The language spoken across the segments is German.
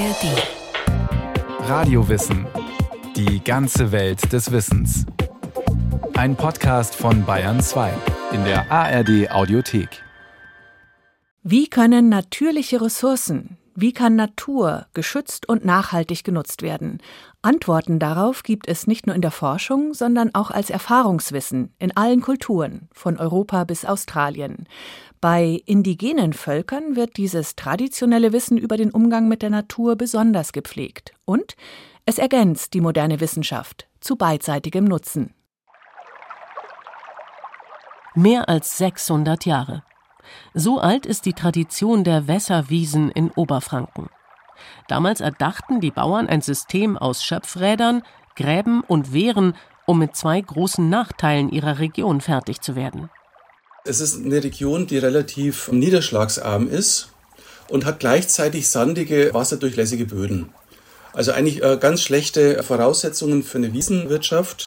ARD. Radiowissen. Die ganze Welt des Wissens. Ein Podcast von Bayern 2 in der ARD Audiothek. Wie können natürliche Ressourcen, wie kann Natur geschützt und nachhaltig genutzt werden? Antworten darauf gibt es nicht nur in der Forschung, sondern auch als Erfahrungswissen in allen Kulturen, von Europa bis Australien. Bei indigenen Völkern wird dieses traditionelle Wissen über den Umgang mit der Natur besonders gepflegt und es ergänzt die moderne Wissenschaft zu beidseitigem Nutzen. Mehr als 600 Jahre. So alt ist die Tradition der Wässerwiesen in Oberfranken. Damals erdachten die Bauern ein System aus Schöpfrädern, Gräben und Wehren, um mit zwei großen Nachteilen ihrer Region fertig zu werden. Es ist eine Region, die relativ niederschlagsarm ist und hat gleichzeitig sandige, wasserdurchlässige Böden. Also eigentlich äh, ganz schlechte Voraussetzungen für eine Wiesenwirtschaft.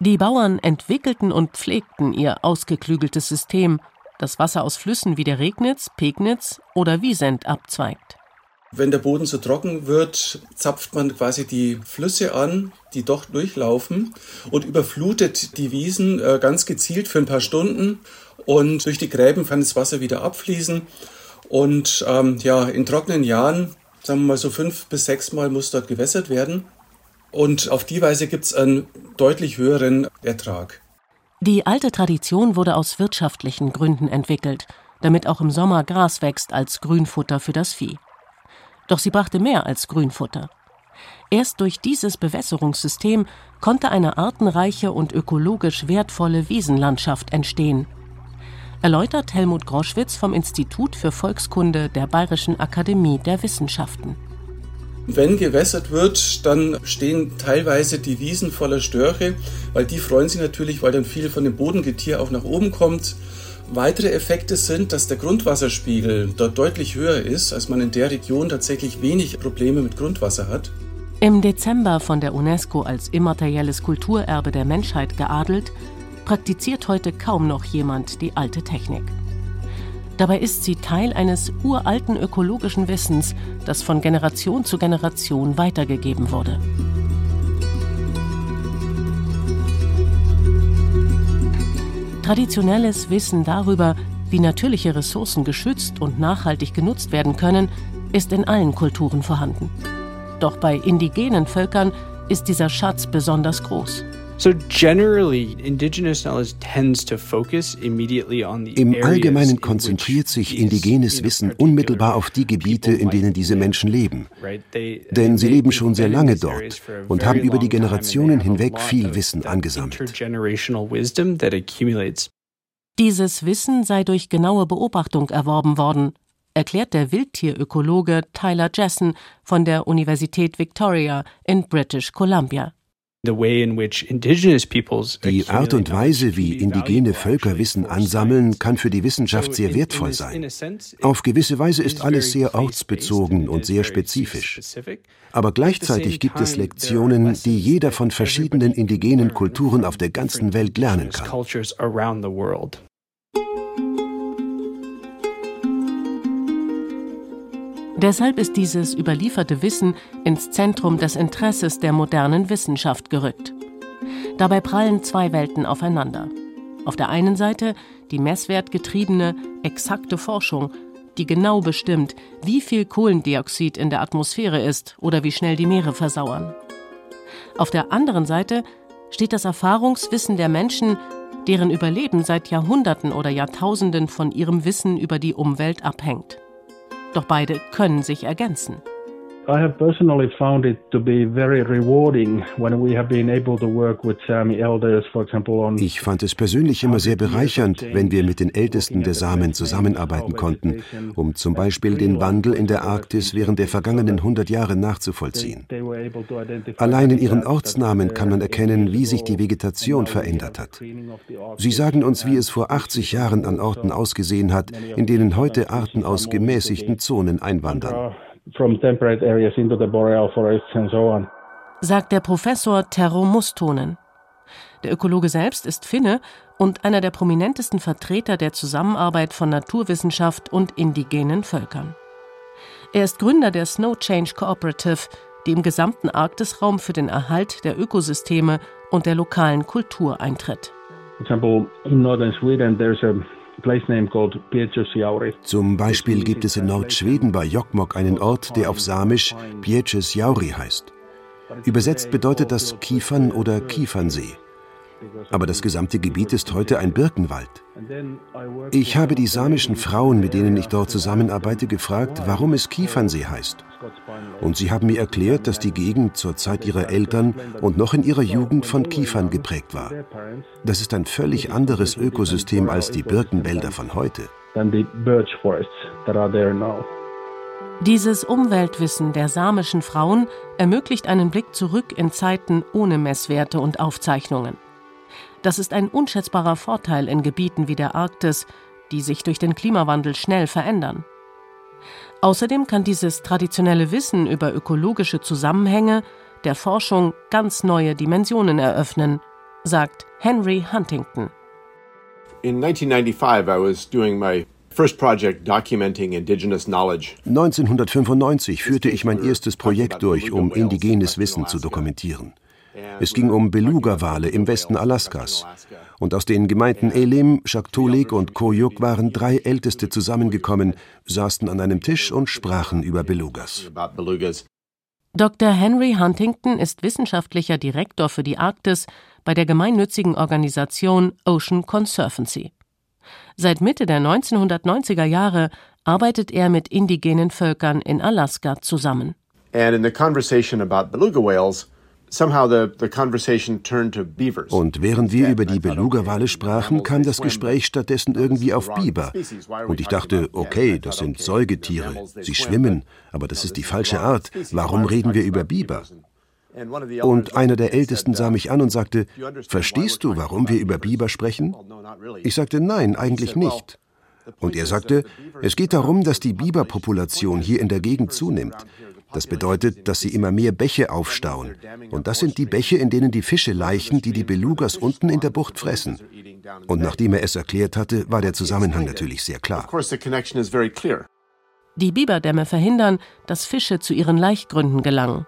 Die Bauern entwickelten und pflegten ihr ausgeklügeltes System, das Wasser aus Flüssen wie der Regnitz, Pegnitz oder Wiesent abzweigt. Wenn der Boden zu trocken wird, zapft man quasi die Flüsse an, die doch durchlaufen und überflutet die Wiesen äh, ganz gezielt für ein paar Stunden und durch die Gräben kann das Wasser wieder abfließen. Und ähm, ja, in trockenen Jahren, sagen wir mal so fünf bis sechs Mal muss dort gewässert werden. Und auf die Weise gibt es einen deutlich höheren Ertrag. Die alte Tradition wurde aus wirtschaftlichen Gründen entwickelt, damit auch im Sommer Gras wächst als Grünfutter für das Vieh. Doch sie brachte mehr als Grünfutter. Erst durch dieses Bewässerungssystem konnte eine artenreiche und ökologisch wertvolle Wiesenlandschaft entstehen erläutert Helmut Groschwitz vom Institut für Volkskunde der Bayerischen Akademie der Wissenschaften. Wenn gewässert wird, dann stehen teilweise die Wiesen voller Störche, weil die freuen sich natürlich, weil dann viel von dem Bodengetier auch nach oben kommt. Weitere Effekte sind, dass der Grundwasserspiegel dort deutlich höher ist, als man in der Region tatsächlich wenig Probleme mit Grundwasser hat. Im Dezember von der UNESCO als immaterielles Kulturerbe der Menschheit geadelt, praktiziert heute kaum noch jemand die alte Technik. Dabei ist sie Teil eines uralten ökologischen Wissens, das von Generation zu Generation weitergegeben wurde. Traditionelles Wissen darüber, wie natürliche Ressourcen geschützt und nachhaltig genutzt werden können, ist in allen Kulturen vorhanden. Doch bei indigenen Völkern ist dieser Schatz besonders groß. Im Allgemeinen konzentriert sich indigenes Wissen unmittelbar auf die Gebiete, in denen diese Menschen leben. Denn sie leben schon sehr lange dort und haben über die Generationen hinweg viel Wissen angesammelt. Dieses Wissen sei durch genaue Beobachtung erworben worden, erklärt der Wildtierökologe Tyler Jessen von der Universität Victoria in British Columbia. Die Art und Weise, wie indigene Völker Wissen ansammeln, kann für die Wissenschaft sehr wertvoll sein. Auf gewisse Weise ist alles sehr ortsbezogen und sehr spezifisch. Aber gleichzeitig gibt es Lektionen, die jeder von verschiedenen indigenen Kulturen auf der ganzen Welt lernen kann. Deshalb ist dieses überlieferte Wissen ins Zentrum des Interesses der modernen Wissenschaft gerückt. Dabei prallen zwei Welten aufeinander. Auf der einen Seite die messwertgetriebene, exakte Forschung, die genau bestimmt, wie viel Kohlendioxid in der Atmosphäre ist oder wie schnell die Meere versauern. Auf der anderen Seite steht das Erfahrungswissen der Menschen, deren Überleben seit Jahrhunderten oder Jahrtausenden von ihrem Wissen über die Umwelt abhängt. Doch beide können sich ergänzen. I have personally found it to be very rewarding when we have been able to work with Sami elders, for example, on Ich fand es persönlich immer sehr bereichernd, wenn wir mit den Ältesten der Samen zusammenarbeiten konnten, um zum Beispiel den Wandel in der Arktis während der vergangenen 100 Jahre nachzuvollziehen. Allein in ihren Ortsnamen kann man erkennen, wie sich die Vegetation verändert hat. Sie sagen uns, wie es vor 80 Jahren an Orten ausgesehen hat, in denen heute Arten aus gemäßigten Zonen einwandern from temperate areas into the boreal forests and so on. Sagt der Professor Terro Mustonen. Der Ökologe selbst ist Finne und einer der prominentesten Vertreter der Zusammenarbeit von Naturwissenschaft und indigenen Völkern. Er ist Gründer der Snow Change Cooperative, die im gesamten Arktisraum für den Erhalt der Ökosysteme und der lokalen Kultur eintritt. Zum Beispiel gibt es in Nordschweden bei Jokkmokk einen Ort, der auf Samisch Pieces Jauri heißt. Übersetzt bedeutet das Kiefern oder Kiefernsee. Aber das gesamte Gebiet ist heute ein Birkenwald. Ich habe die samischen Frauen, mit denen ich dort zusammenarbeite, gefragt, warum es Kiefernsee heißt. Und sie haben mir erklärt, dass die Gegend zur Zeit ihrer Eltern und noch in ihrer Jugend von Kiefern geprägt war. Das ist ein völlig anderes Ökosystem als die Birkenwälder von heute. Dieses Umweltwissen der samischen Frauen ermöglicht einen Blick zurück in Zeiten ohne Messwerte und Aufzeichnungen. Das ist ein unschätzbarer Vorteil in Gebieten wie der Arktis, die sich durch den Klimawandel schnell verändern. Außerdem kann dieses traditionelle Wissen über ökologische Zusammenhänge der Forschung ganz neue Dimensionen eröffnen, sagt Henry Huntington. In 1995 I was doing my 1995 führte ich mein erstes Projekt durch, um indigenes Wissen zu dokumentieren. Es ging um Beluga-Wale im Westen Alaskas. Und aus den Gemeinden Elim, Shaktoolik und Koyuk waren drei Älteste zusammengekommen, saßen an einem Tisch und sprachen über Belugas. Dr. Henry Huntington ist wissenschaftlicher Direktor für die Arktis bei der gemeinnützigen Organisation Ocean Conservancy. Seit Mitte der 1990er Jahre arbeitet er mit indigenen Völkern in Alaska zusammen. And in the conversation about beluga whales, und während wir über die Beluga-Wale sprachen, kam das Gespräch stattdessen irgendwie auf Biber. Und ich dachte, okay, das sind Säugetiere, sie schwimmen, aber das ist die falsche Art. Warum reden wir über Biber? Und einer der Ältesten sah mich an und sagte, verstehst du, warum wir über Biber sprechen? Ich sagte, nein, eigentlich nicht. Und er sagte, es geht darum, dass die Biberpopulation hier in der Gegend zunimmt. Das bedeutet, dass sie immer mehr Bäche aufstauen. Und das sind die Bäche, in denen die Fische laichen, die die Belugas unten in der Bucht fressen. Und nachdem er es erklärt hatte, war der Zusammenhang natürlich sehr klar. Die Biberdämme verhindern, dass Fische zu ihren Laichgründen gelangen,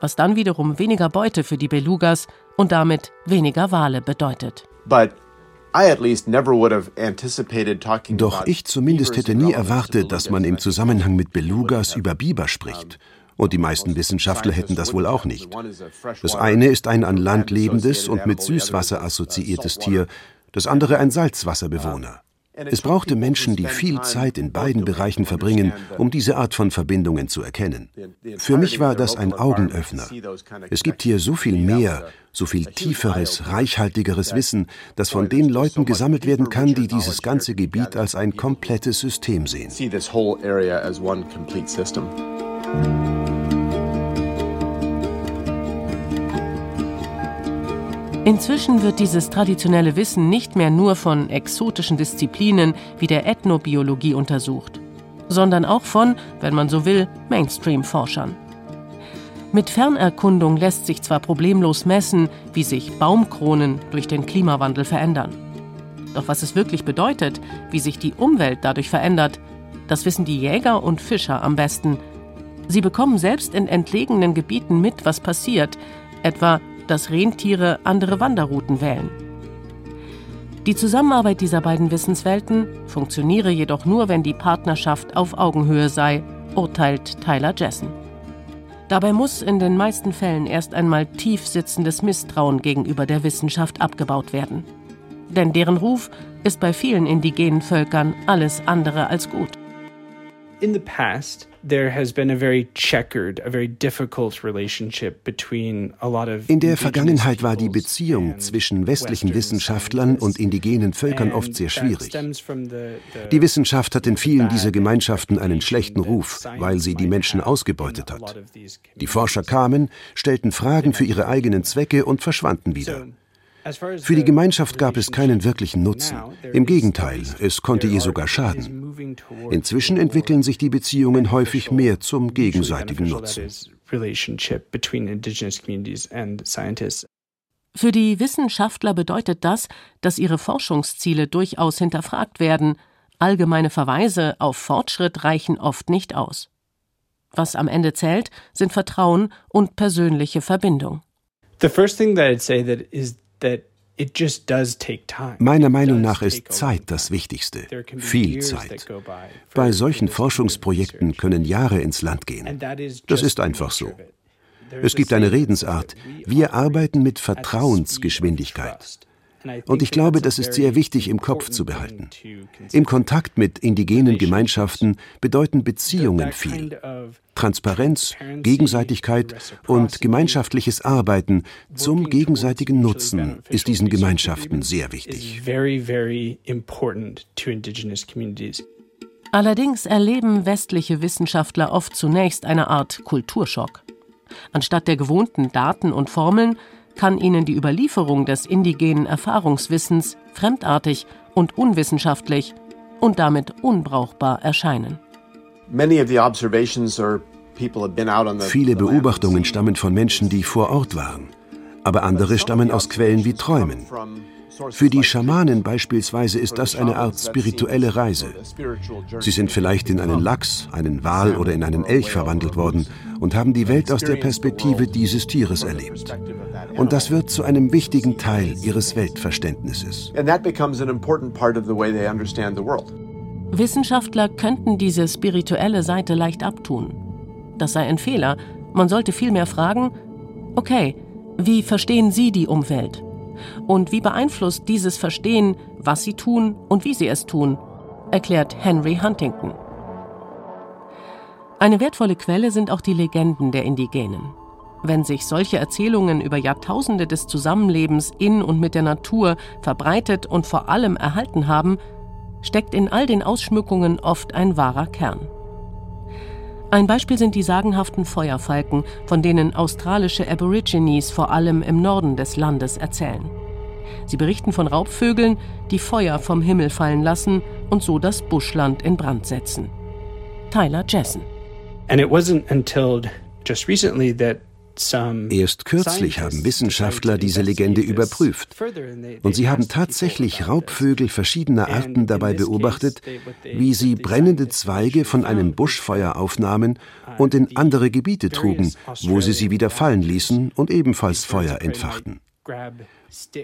was dann wiederum weniger Beute für die Belugas und damit weniger Wale bedeutet. But doch ich zumindest hätte nie erwartet, dass man im Zusammenhang mit Belugas über Biber spricht. Und die meisten Wissenschaftler hätten das wohl auch nicht. Das eine ist ein an Land lebendes und mit Süßwasser assoziiertes Tier, das andere ein Salzwasserbewohner. Es brauchte Menschen, die viel Zeit in beiden Bereichen verbringen, um diese Art von Verbindungen zu erkennen. Für mich war das ein Augenöffner. Es gibt hier so viel mehr, so viel tieferes, reichhaltigeres Wissen, das von den Leuten gesammelt werden kann, die dieses ganze Gebiet als ein komplettes System sehen. Inzwischen wird dieses traditionelle Wissen nicht mehr nur von exotischen Disziplinen wie der Ethnobiologie untersucht, sondern auch von, wenn man so will, Mainstream-Forschern. Mit Fernerkundung lässt sich zwar problemlos messen, wie sich Baumkronen durch den Klimawandel verändern. Doch was es wirklich bedeutet, wie sich die Umwelt dadurch verändert, das wissen die Jäger und Fischer am besten. Sie bekommen selbst in entlegenen Gebieten mit, was passiert, etwa dass Rentiere andere Wanderrouten wählen. Die Zusammenarbeit dieser beiden Wissenswelten funktioniere jedoch nur, wenn die Partnerschaft auf Augenhöhe sei, urteilt Tyler Jessen. Dabei muss in den meisten Fällen erst einmal tief sitzendes Misstrauen gegenüber der Wissenschaft abgebaut werden. Denn deren Ruf ist bei vielen indigenen Völkern alles andere als gut. In the past, in der Vergangenheit war die Beziehung zwischen westlichen Wissenschaftlern und indigenen Völkern oft sehr schwierig. Die Wissenschaft hat in vielen dieser Gemeinschaften einen schlechten Ruf, weil sie die Menschen ausgebeutet hat. Die Forscher kamen, stellten Fragen für ihre eigenen Zwecke und verschwanden wieder. Für die Gemeinschaft gab es keinen wirklichen Nutzen. Im Gegenteil, es konnte ihr sogar schaden. Inzwischen entwickeln sich die Beziehungen häufig mehr zum gegenseitigen Nutzen. Für die Wissenschaftler bedeutet das, dass ihre Forschungsziele durchaus hinterfragt werden. Allgemeine Verweise auf Fortschritt reichen oft nicht aus. Was am Ende zählt, sind Vertrauen und persönliche Verbindung. The first thing that I'd say that is Meiner Meinung nach ist Zeit das Wichtigste. Viel Zeit. Bei solchen Forschungsprojekten können Jahre ins Land gehen. Das ist einfach so. Es gibt eine Redensart. Wir arbeiten mit Vertrauensgeschwindigkeit. Und ich glaube, das ist sehr wichtig im Kopf zu behalten. Im Kontakt mit indigenen Gemeinschaften bedeuten Beziehungen viel. Transparenz, Gegenseitigkeit und gemeinschaftliches Arbeiten zum gegenseitigen Nutzen ist diesen Gemeinschaften sehr wichtig. Allerdings erleben westliche Wissenschaftler oft zunächst eine Art Kulturschock. Anstatt der gewohnten Daten und Formeln kann ihnen die Überlieferung des indigenen Erfahrungswissens fremdartig und unwissenschaftlich und damit unbrauchbar erscheinen. Viele Beobachtungen stammen von Menschen, die vor Ort waren, aber andere stammen aus Quellen wie Träumen. Für die Schamanen beispielsweise ist das eine Art spirituelle Reise. Sie sind vielleicht in einen Lachs, einen Wal oder in einen Elch verwandelt worden und haben die Welt aus der Perspektive dieses Tieres erlebt. Und das wird zu einem wichtigen Teil ihres Weltverständnisses. Wissenschaftler könnten diese spirituelle Seite leicht abtun. Das sei ein Fehler. Man sollte vielmehr fragen, okay, wie verstehen Sie die Umwelt? Und wie beeinflusst dieses Verstehen, was sie tun und wie sie es tun, erklärt Henry Huntington. Eine wertvolle Quelle sind auch die Legenden der Indigenen. Wenn sich solche Erzählungen über Jahrtausende des Zusammenlebens in und mit der Natur verbreitet und vor allem erhalten haben, steckt in all den Ausschmückungen oft ein wahrer Kern. Ein Beispiel sind die sagenhaften Feuerfalken, von denen australische Aborigines vor allem im Norden des Landes erzählen. Sie berichten von Raubvögeln, die Feuer vom Himmel fallen lassen und so das Buschland in Brand setzen. Tyler Jessen. And it wasn't until just recently that Erst kürzlich haben Wissenschaftler diese Legende überprüft und sie haben tatsächlich Raubvögel verschiedener Arten dabei beobachtet, wie sie brennende Zweige von einem Buschfeuer aufnahmen und in andere Gebiete trugen, wo sie sie wieder fallen ließen und ebenfalls Feuer entfachten.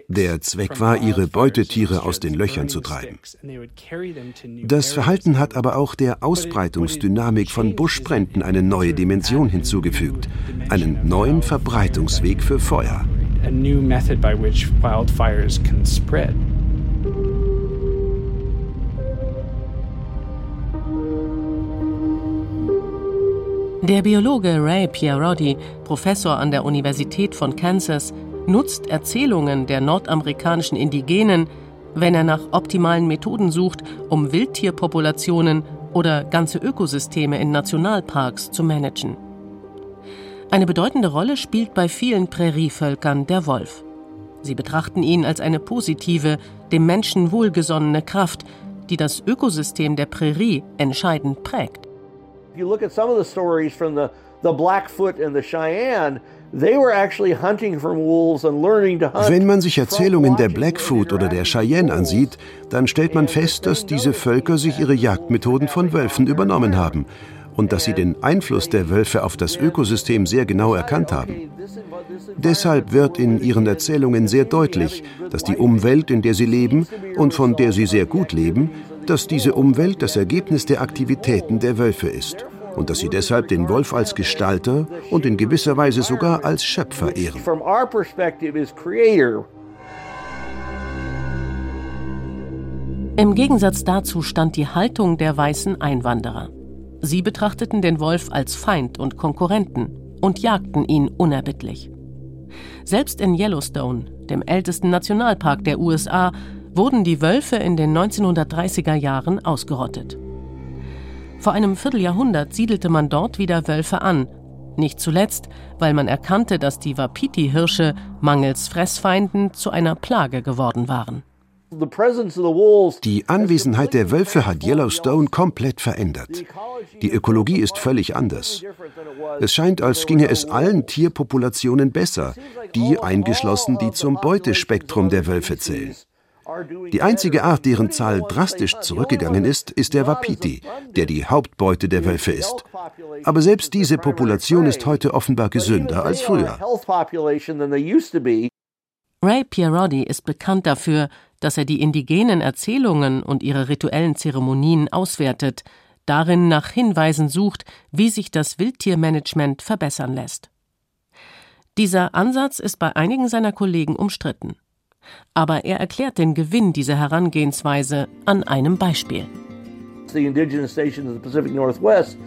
Der Zweck war, ihre Beutetiere aus den Löchern zu treiben. Das Verhalten hat aber auch der Ausbreitungsdynamik von Buschbränden eine neue Dimension hinzugefügt, einen neuen Verbreitungsweg für Feuer. Der Biologe Ray Pierotti, Professor an der Universität von Kansas, nutzt Erzählungen der nordamerikanischen Indigenen, wenn er nach optimalen Methoden sucht, um Wildtierpopulationen oder ganze Ökosysteme in Nationalparks zu managen. Eine bedeutende Rolle spielt bei vielen Prärievölkern der Wolf. Sie betrachten ihn als eine positive, dem Menschen wohlgesonnene Kraft, die das Ökosystem der Prärie entscheidend prägt. If you look at some of the stories from the, the Blackfoot and the Cheyenne, wenn man sich Erzählungen der Blackfoot oder der Cheyenne ansieht, dann stellt man fest, dass diese Völker sich ihre Jagdmethoden von Wölfen übernommen haben und dass sie den Einfluss der Wölfe auf das Ökosystem sehr genau erkannt haben. Deshalb wird in ihren Erzählungen sehr deutlich, dass die Umwelt, in der sie leben und von der sie sehr gut leben, dass diese Umwelt das Ergebnis der Aktivitäten der Wölfe ist und dass sie deshalb den Wolf als Gestalter und in gewisser Weise sogar als Schöpfer ehren. Im Gegensatz dazu stand die Haltung der weißen Einwanderer. Sie betrachteten den Wolf als Feind und Konkurrenten und jagten ihn unerbittlich. Selbst in Yellowstone, dem ältesten Nationalpark der USA, wurden die Wölfe in den 1930er Jahren ausgerottet. Vor einem Vierteljahrhundert siedelte man dort wieder Wölfe an. Nicht zuletzt, weil man erkannte, dass die Wapiti-Hirsche mangels Fressfeinden zu einer Plage geworden waren. Die Anwesenheit der Wölfe hat Yellowstone komplett verändert. Die Ökologie ist völlig anders. Es scheint, als ginge es allen Tierpopulationen besser, die eingeschlossen, die zum Beutespektrum der Wölfe zählen. Die einzige Art, deren Zahl drastisch zurückgegangen ist, ist der Wapiti, der die Hauptbeute der Wölfe ist. Aber selbst diese Population ist heute offenbar gesünder als früher. Ray Pierotti ist bekannt dafür, dass er die indigenen Erzählungen und ihre rituellen Zeremonien auswertet, darin nach Hinweisen sucht, wie sich das Wildtiermanagement verbessern lässt. Dieser Ansatz ist bei einigen seiner Kollegen umstritten. Aber er erklärt den Gewinn dieser Herangehensweise an einem Beispiel.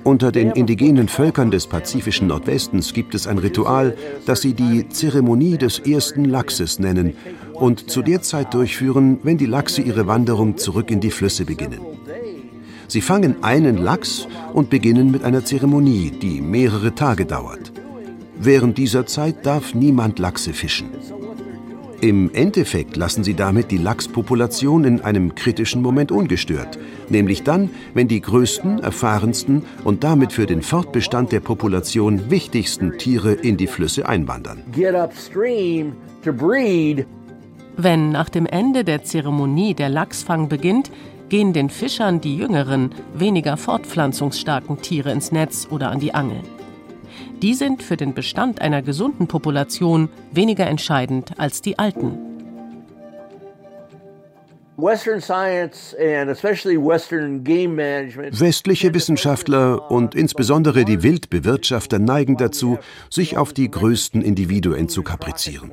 Unter den indigenen Völkern des pazifischen Nordwestens gibt es ein Ritual, das sie die Zeremonie des ersten Lachses nennen und zu der Zeit durchführen, wenn die Lachse ihre Wanderung zurück in die Flüsse beginnen. Sie fangen einen Lachs und beginnen mit einer Zeremonie, die mehrere Tage dauert. Während dieser Zeit darf niemand Lachse fischen. Im Endeffekt lassen sie damit die Lachspopulation in einem kritischen Moment ungestört, nämlich dann, wenn die größten, erfahrensten und damit für den Fortbestand der Population wichtigsten Tiere in die Flüsse einwandern. Wenn nach dem Ende der Zeremonie der Lachsfang beginnt, gehen den Fischern die jüngeren, weniger fortpflanzungsstarken Tiere ins Netz oder an die Angel. Die sind für den Bestand einer gesunden Population weniger entscheidend als die alten. Westliche Wissenschaftler und insbesondere die Wildbewirtschafter neigen dazu, sich auf die größten Individuen zu kaprizieren.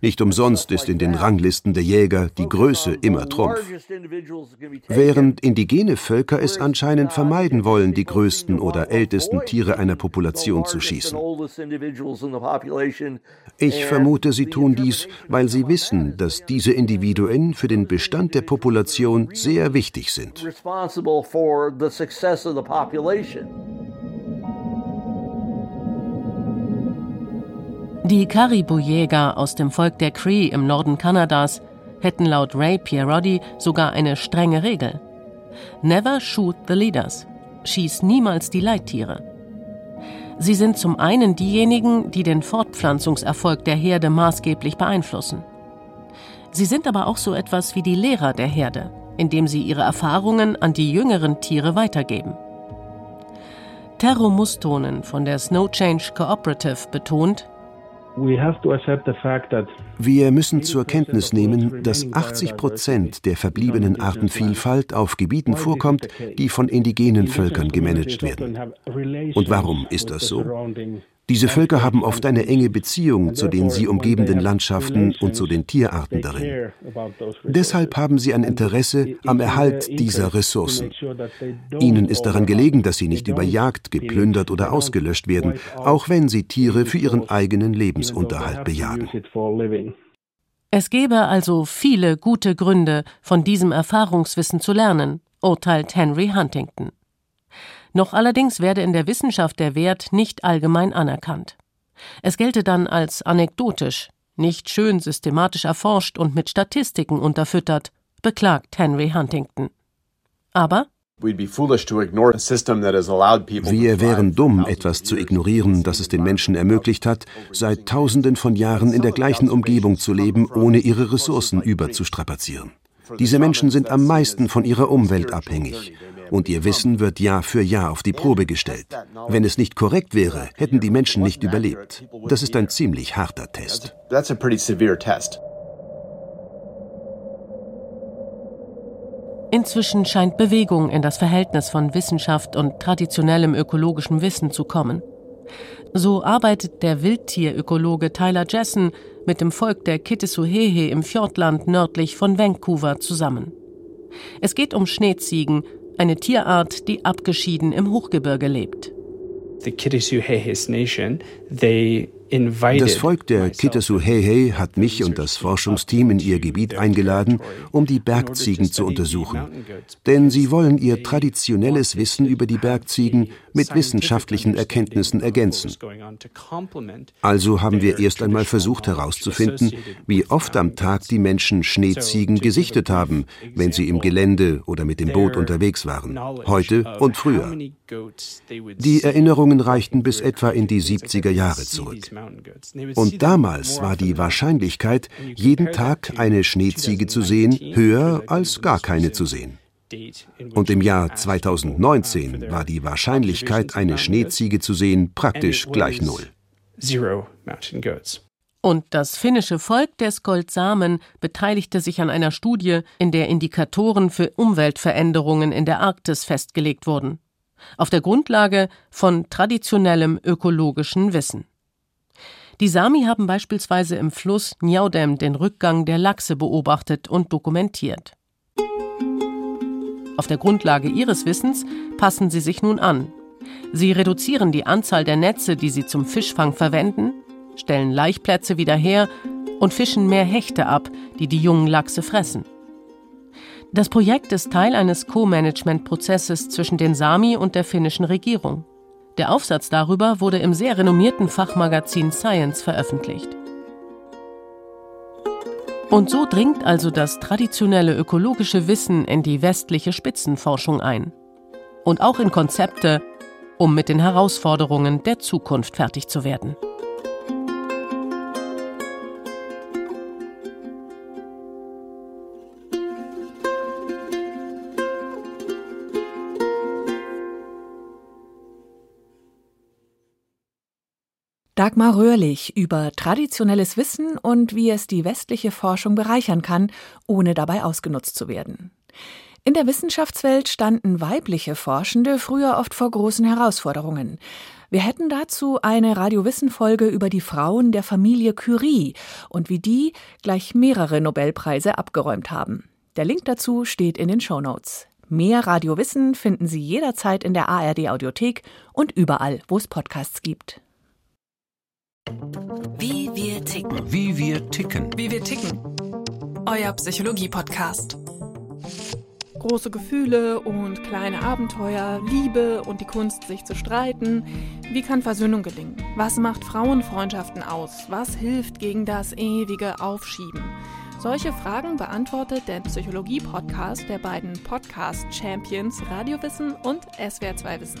Nicht umsonst ist in den Ranglisten der Jäger die Größe immer Trumpf. Während indigene Völker es anscheinend vermeiden wollen, die größten oder ältesten Tiere einer Population zu schießen. Ich vermute, sie tun dies, weil sie wissen, dass diese Individuen für den Bestand der Population sehr wichtig sind. Die Caribou-Jäger aus dem Volk der Cree im Norden Kanadas hätten laut Ray Pierotti sogar eine strenge Regel. Never shoot the leaders. Schieß niemals die Leittiere. Sie sind zum einen diejenigen, die den Fortpflanzungserfolg der Herde maßgeblich beeinflussen. Sie sind aber auch so etwas wie die Lehrer der Herde, indem sie ihre Erfahrungen an die jüngeren Tiere weitergeben. Terro Mustonen von der Snow Change Cooperative betont, wir müssen zur Kenntnis nehmen, dass 80 Prozent der verbliebenen Artenvielfalt auf Gebieten vorkommt, die von indigenen Völkern gemanagt werden. Und warum ist das so? Diese Völker haben oft eine enge Beziehung zu den sie umgebenden Landschaften und zu den Tierarten darin. Deshalb haben sie ein Interesse am Erhalt dieser Ressourcen. Ihnen ist daran gelegen, dass sie nicht überjagt, geplündert oder ausgelöscht werden, auch wenn sie Tiere für ihren eigenen Lebensunterhalt bejagen. Es gäbe also viele gute Gründe, von diesem Erfahrungswissen zu lernen, urteilt Henry Huntington. Noch allerdings werde in der Wissenschaft der Wert nicht allgemein anerkannt. Es gelte dann als anekdotisch, nicht schön systematisch erforscht und mit Statistiken unterfüttert, beklagt Henry Huntington. Aber wir wären dumm, etwas zu ignorieren, das es den Menschen ermöglicht hat, seit Tausenden von Jahren in der gleichen Umgebung zu leben, ohne ihre Ressourcen überzustrapazieren. Diese Menschen sind am meisten von ihrer Umwelt abhängig und ihr Wissen wird Jahr für Jahr auf die Probe gestellt. Wenn es nicht korrekt wäre, hätten die Menschen nicht überlebt. Das ist ein ziemlich harter Test. Inzwischen scheint Bewegung in das Verhältnis von Wissenschaft und traditionellem ökologischem Wissen zu kommen. So arbeitet der Wildtierökologe Tyler Jessen mit dem Volk der Kitisuhehe im Fjordland nördlich von Vancouver zusammen. Es geht um Schneeziegen, eine Tierart, die abgeschieden im Hochgebirge lebt. The Kitisuhehes Nation, they das Volk der Kitasuhehe hat mich und das Forschungsteam in ihr Gebiet eingeladen, um die Bergziegen zu untersuchen. Denn sie wollen ihr traditionelles Wissen über die Bergziegen mit wissenschaftlichen Erkenntnissen ergänzen. Also haben wir erst einmal versucht herauszufinden, wie oft am Tag die Menschen Schneeziegen gesichtet haben, wenn sie im Gelände oder mit dem Boot unterwegs waren, heute und früher. Die Erinnerungen reichten bis etwa in die 70er Jahre zurück. Und damals war die Wahrscheinlichkeit, jeden Tag eine Schneeziege zu sehen, höher als gar keine zu sehen. Und im Jahr 2019 war die Wahrscheinlichkeit, eine Schneeziege zu sehen, praktisch gleich null. Und das finnische Volk der Skoltsamen beteiligte sich an einer Studie, in der Indikatoren für Umweltveränderungen in der Arktis festgelegt wurden. Auf der Grundlage von traditionellem ökologischen Wissen. Die Sami haben beispielsweise im Fluss Njaudem den Rückgang der Lachse beobachtet und dokumentiert. Auf der Grundlage ihres Wissens passen sie sich nun an. Sie reduzieren die Anzahl der Netze, die sie zum Fischfang verwenden, stellen Laichplätze wieder her und fischen mehr Hechte ab, die die jungen Lachse fressen. Das Projekt ist Teil eines Co-Management-Prozesses zwischen den Sami und der finnischen Regierung. Der Aufsatz darüber wurde im sehr renommierten Fachmagazin Science veröffentlicht. Und so dringt also das traditionelle ökologische Wissen in die westliche Spitzenforschung ein. Und auch in Konzepte, um mit den Herausforderungen der Zukunft fertig zu werden. Dagmar Röhrlich über traditionelles Wissen und wie es die westliche Forschung bereichern kann, ohne dabei ausgenutzt zu werden. In der Wissenschaftswelt standen weibliche Forschende früher oft vor großen Herausforderungen. Wir hätten dazu eine Radiowissen-Folge über die Frauen der Familie Curie und wie die gleich mehrere Nobelpreise abgeräumt haben. Der Link dazu steht in den Show Notes. Mehr Radiowissen finden Sie jederzeit in der ARD Audiothek und überall, wo es Podcasts gibt. Wie wir ticken. Wie wir ticken. Wie wir ticken. Euer Psychologie-Podcast. Große Gefühle und kleine Abenteuer, Liebe und die Kunst, sich zu streiten. Wie kann Versöhnung gelingen? Was macht Frauenfreundschaften aus? Was hilft gegen das ewige Aufschieben? Solche Fragen beantwortet der Psychologie-Podcast der beiden Podcast-Champions Radiowissen und SWR2 Wissen.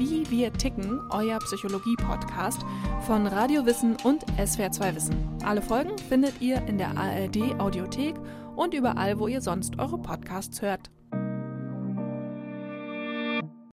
Wie wir ticken, euer Psychologie-Podcast von Radio Wissen und SWR2 Wissen. Alle Folgen findet ihr in der ARD Audiothek und überall, wo ihr sonst eure Podcasts hört.